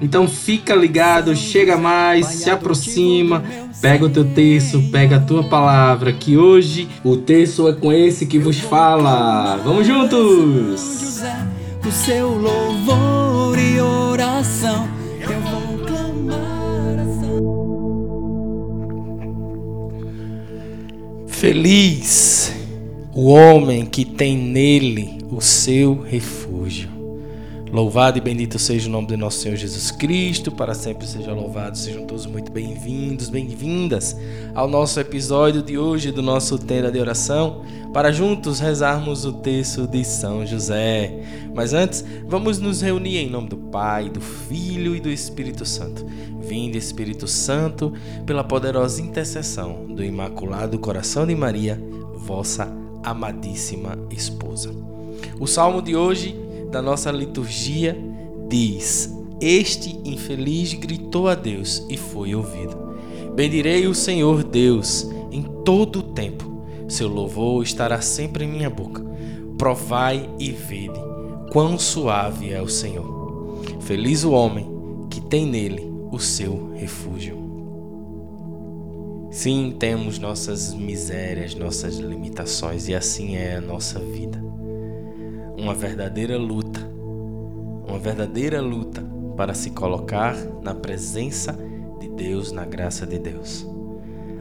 Então fica ligado, chega mais, se aproxima, pega o teu texto, pega a tua palavra, que hoje o texto é com esse que vos fala. Vamos juntos! O seu louvor e oração. Eu vou clamar a São Feliz o homem que tem nele o seu refúgio. Louvado e bendito seja o nome de nosso Senhor Jesus Cristo, para sempre seja louvado. Sejam todos muito bem-vindos, bem-vindas ao nosso episódio de hoje do nosso Tenda de Oração, para juntos rezarmos o texto de São José. Mas antes, vamos nos reunir em nome do Pai, do Filho e do Espírito Santo. Vinde, Espírito Santo, pela poderosa intercessão do Imaculado Coração de Maria, vossa amadíssima esposa. O salmo de hoje da nossa liturgia diz: Este infeliz gritou a Deus e foi ouvido. Bendirei o Senhor Deus em todo o tempo. Seu louvor estará sempre em minha boca. Provai e vede quão suave é o Senhor. Feliz o homem que tem nele o seu refúgio. Sim, temos nossas misérias, nossas limitações, e assim é a nossa vida. Uma verdadeira luta, uma verdadeira luta para se colocar na presença de Deus, na graça de Deus.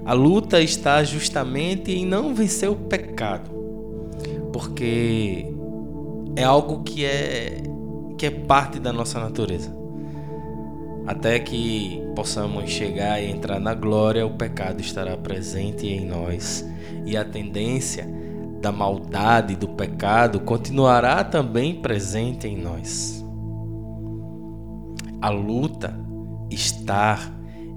A luta está justamente em não vencer o pecado, porque é algo que é que é parte da nossa natureza. Até que possamos chegar e entrar na glória, o pecado estará presente em nós e a tendência da maldade, do pecado, continuará também presente em nós. A luta está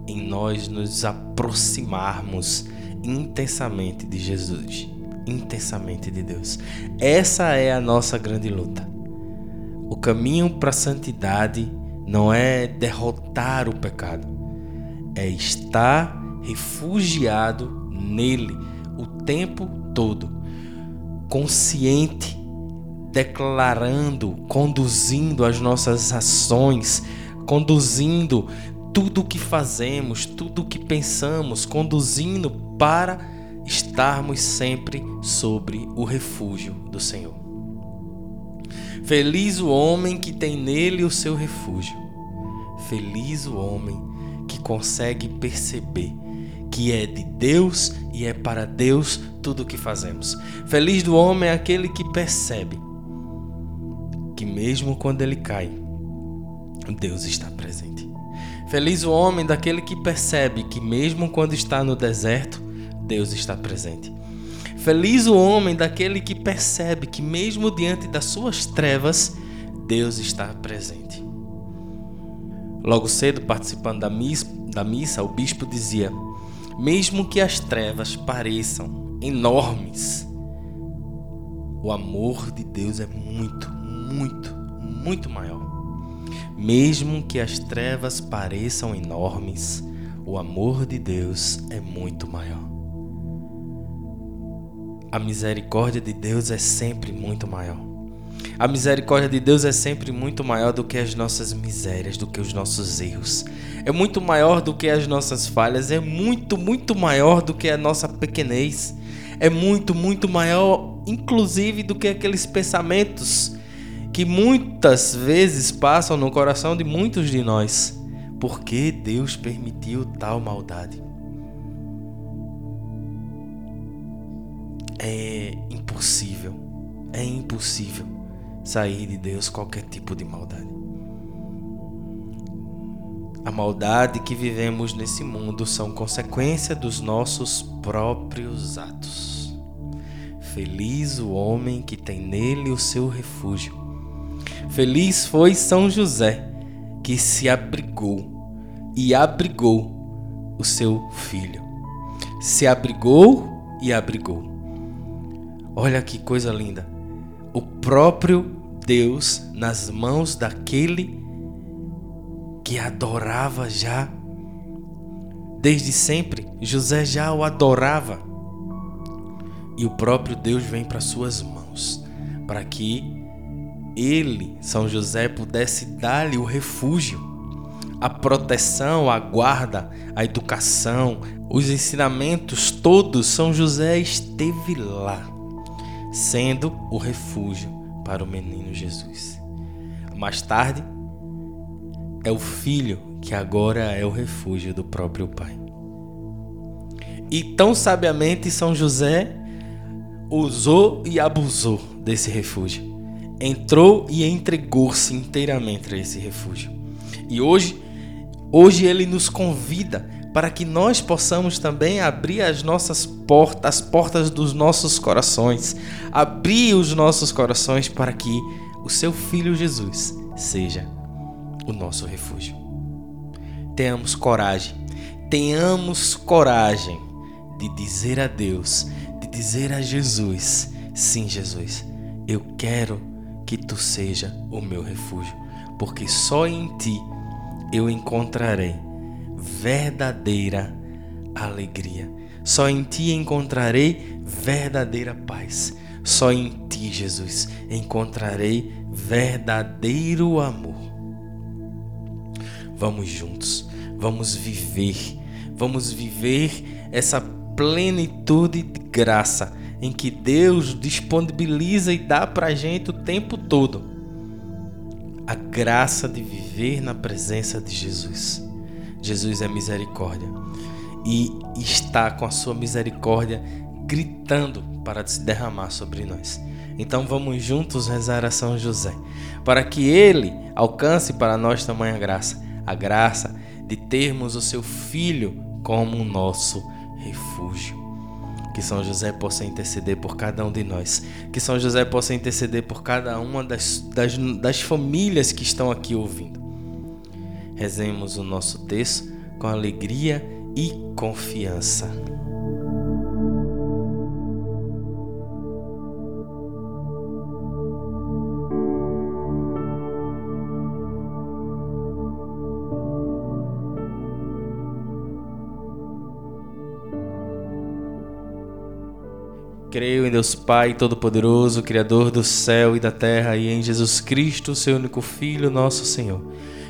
em nós nos aproximarmos intensamente de Jesus, intensamente de Deus. Essa é a nossa grande luta. O caminho para a santidade não é derrotar o pecado, é estar refugiado nele o tempo todo, consciente, declarando, conduzindo as nossas ações, conduzindo tudo o que fazemos, tudo o que pensamos, conduzindo para estarmos sempre sobre o refúgio do Senhor. Feliz o homem que tem nele o seu refúgio. Feliz o homem que consegue perceber que é de Deus e é para Deus tudo o que fazemos. Feliz do homem é aquele que percebe que mesmo quando ele cai, Deus está presente. Feliz o homem daquele que percebe que mesmo quando está no deserto, Deus está presente. Feliz o homem daquele que percebe que, mesmo diante das suas trevas, Deus está presente. Logo cedo, participando da missa, da missa, o bispo dizia: Mesmo que as trevas pareçam enormes, o amor de Deus é muito, muito, muito maior. Mesmo que as trevas pareçam enormes, o amor de Deus é muito maior. A misericórdia de Deus é sempre muito maior. A misericórdia de Deus é sempre muito maior do que as nossas misérias, do que os nossos erros. É muito maior do que as nossas falhas, é muito, muito maior do que a nossa pequenez. É muito, muito maior, inclusive, do que aqueles pensamentos que muitas vezes passam no coração de muitos de nós. Por que Deus permitiu tal maldade? É impossível, é impossível sair de Deus qualquer tipo de maldade. A maldade que vivemos nesse mundo são consequência dos nossos próprios atos. Feliz o homem que tem nele o seu refúgio. Feliz foi São José que se abrigou e abrigou o seu filho. Se abrigou e abrigou. Olha que coisa linda. O próprio Deus nas mãos daquele que adorava já. Desde sempre, José já o adorava. E o próprio Deus vem para suas mãos, para que ele, São José, pudesse dar-lhe o refúgio, a proteção, a guarda, a educação, os ensinamentos todos. São José esteve lá, sendo o refúgio para o menino Jesus. Mais tarde, é o filho que agora é o refúgio do próprio pai. E tão sabiamente São José usou e abusou desse refúgio. Entrou e entregou-se inteiramente a esse refúgio. E hoje, hoje ele nos convida para que nós possamos também abrir as nossas portas, as portas dos nossos corações, abrir os nossos corações para que o seu filho Jesus seja o nosso refúgio. Tenhamos coragem, tenhamos coragem de dizer a Deus, de dizer a Jesus: sim, Jesus, eu quero que tu seja o meu refúgio, porque só em ti eu encontrarei verdadeira alegria. Só em ti encontrarei verdadeira paz. Só em ti, Jesus, encontrarei verdadeiro amor. Vamos juntos, vamos viver, vamos viver essa plenitude de graça em que Deus disponibiliza e dá para a gente o tempo todo. A graça de viver na presença de Jesus. Jesus é misericórdia e está com a sua misericórdia gritando para se derramar sobre nós. Então vamos juntos rezar a São José, para que ele alcance para nós tamanha graça a graça de termos o seu Filho como nosso refúgio. Que São José possa interceder por cada um de nós. Que São José possa interceder por cada uma das, das, das famílias que estão aqui ouvindo. Rezemos o nosso texto com alegria e confiança. Creio em Deus Pai Todo-Poderoso, Criador do céu e da terra, e em Jesus Cristo, seu único Filho, nosso Senhor,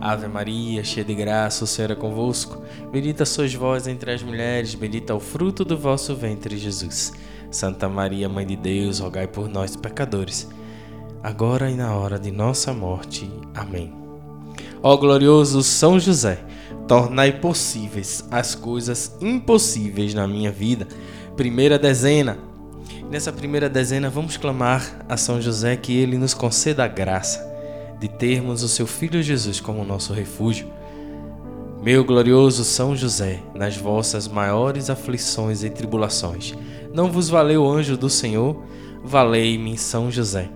Ave Maria, cheia de graça, o Senhor é convosco. Bendita sois vós entre as mulheres, bendito é o fruto do vosso ventre, Jesus. Santa Maria, Mãe de Deus, rogai por nós, pecadores, agora e na hora de nossa morte. Amém. Ó glorioso São José, tornai possíveis as coisas impossíveis na minha vida. Primeira dezena. Nessa primeira dezena, vamos clamar a São José que ele nos conceda a graça de termos o seu Filho Jesus como nosso refúgio. Meu glorioso São José, nas vossas maiores aflições e tribulações, não vos valeu o anjo do Senhor? Valei-me, São José.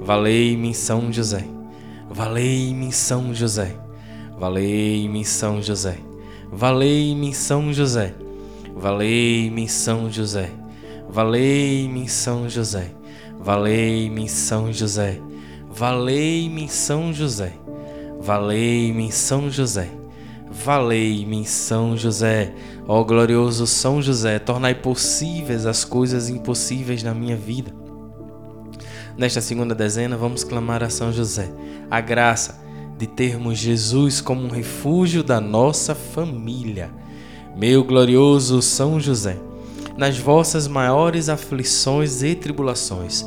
Valei-me, São José. Valei-me, São José. Valei-me, São José. Valei-me, São José. Valei-me, São José. Valei-me São José. Valei-me São José. Valei-me São José. Valei-me São José. Valei-me São José. Ó glorioso São José, tornai possíveis as coisas impossíveis na minha vida. Nesta segunda dezena, vamos clamar a São José a graça de termos Jesus como um refúgio da nossa família. Meu glorioso São José, nas vossas maiores aflições e tribulações,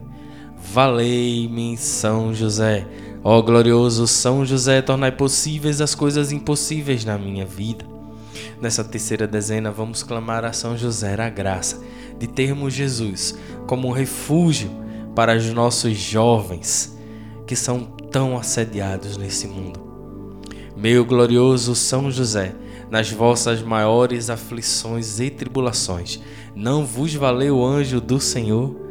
Valei-me São José. Ó glorioso São José, tornai possíveis as coisas impossíveis na minha vida. Nessa terceira dezena, vamos clamar a São José a graça de termos Jesus como um refúgio para os nossos jovens que são tão assediados nesse mundo. Meu glorioso São José, nas vossas maiores aflições e tribulações, não vos valeu o anjo do Senhor?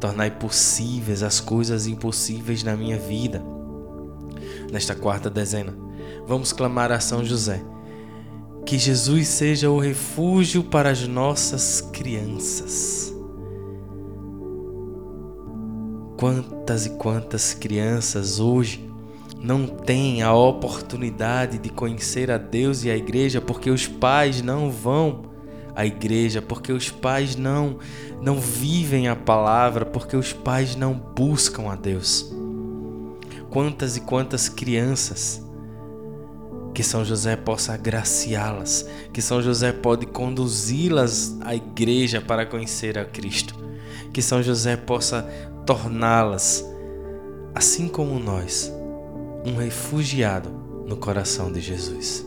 tornai possíveis as coisas impossíveis na minha vida. Nesta quarta dezena, vamos clamar a São José que Jesus seja o refúgio para as nossas crianças. Quantas e quantas crianças hoje não têm a oportunidade de conhecer a Deus e a igreja porque os pais não vão à igreja, porque os pais não não vivem a palavra, porque os pais não buscam a Deus. Quantas e quantas crianças que São José possa agraciá-las, que São José pode conduzi-las à igreja para conhecer a Cristo, que São José possa torná-las, assim como nós, um refugiado no coração de Jesus.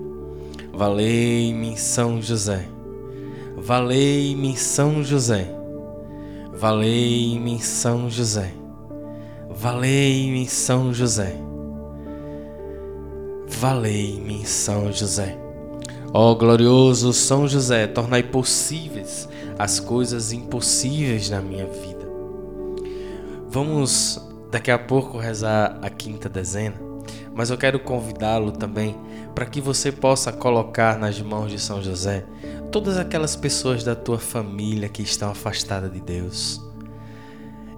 Valei-me São José. Valei-me São José. Valei-me São José. Valei-me São José. Valei-me, São José. Ó glorioso São José, tornai possíveis as coisas impossíveis na minha vida. Vamos daqui a pouco rezar a quinta dezena, mas eu quero convidá-lo também para que você possa colocar nas mãos de São José todas aquelas pessoas da tua família que estão afastadas de Deus.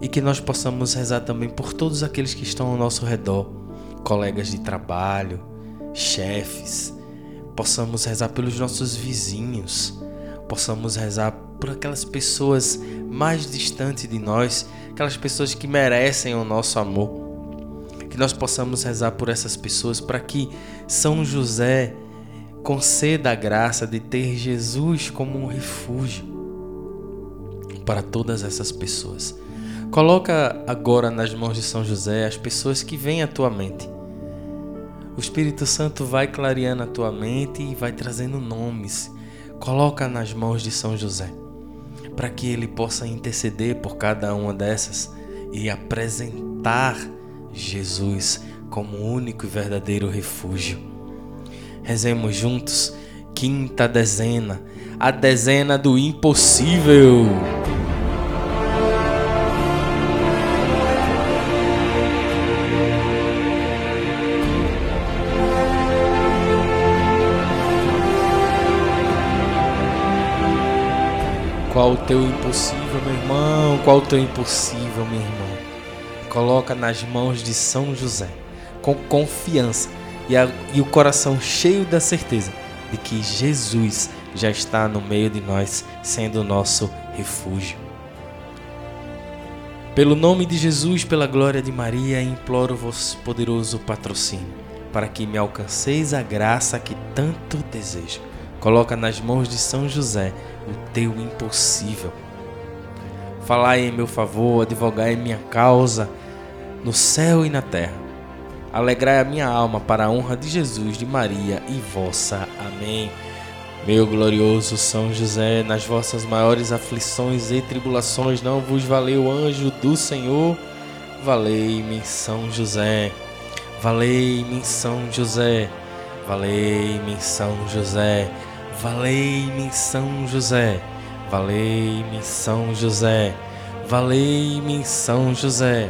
E que nós possamos rezar também por todos aqueles que estão ao nosso redor, colegas de trabalho, chefes, possamos rezar pelos nossos vizinhos, possamos rezar por aquelas pessoas mais distantes de nós, aquelas pessoas que merecem o nosso amor. Que nós possamos rezar por essas pessoas para que São José conceda a graça de ter Jesus como um refúgio para todas essas pessoas. Coloca agora nas mãos de São José as pessoas que vêm à tua mente o Espírito Santo vai clareando a tua mente e vai trazendo nomes. Coloca nas mãos de São José, para que ele possa interceder por cada uma dessas e apresentar Jesus como único e verdadeiro refúgio. Rezemos juntos, quinta dezena, a dezena do impossível. Qual o teu impossível, meu irmão? Qual o teu impossível? Coloca nas mãos de São José, com confiança e, a, e o coração cheio da certeza de que Jesus já está no meio de nós, sendo o nosso refúgio. Pelo nome de Jesus, pela glória de Maria, imploro vos poderoso patrocínio, para que me alcanceis a graça que tanto desejo. Coloca nas mãos de São José o teu impossível. Falai em meu favor, advogai em minha causa, no céu e na terra. Alegrai a minha alma para a honra de Jesus, de Maria e vossa. Amém. Meu glorioso São José, nas vossas maiores aflições e tribulações, não vos valeu o anjo do Senhor? Valei-me, São José. Valei-me, São José. Valei-me, São José. Valei-me, São José. Valei-me, São José. Valei-me, São José.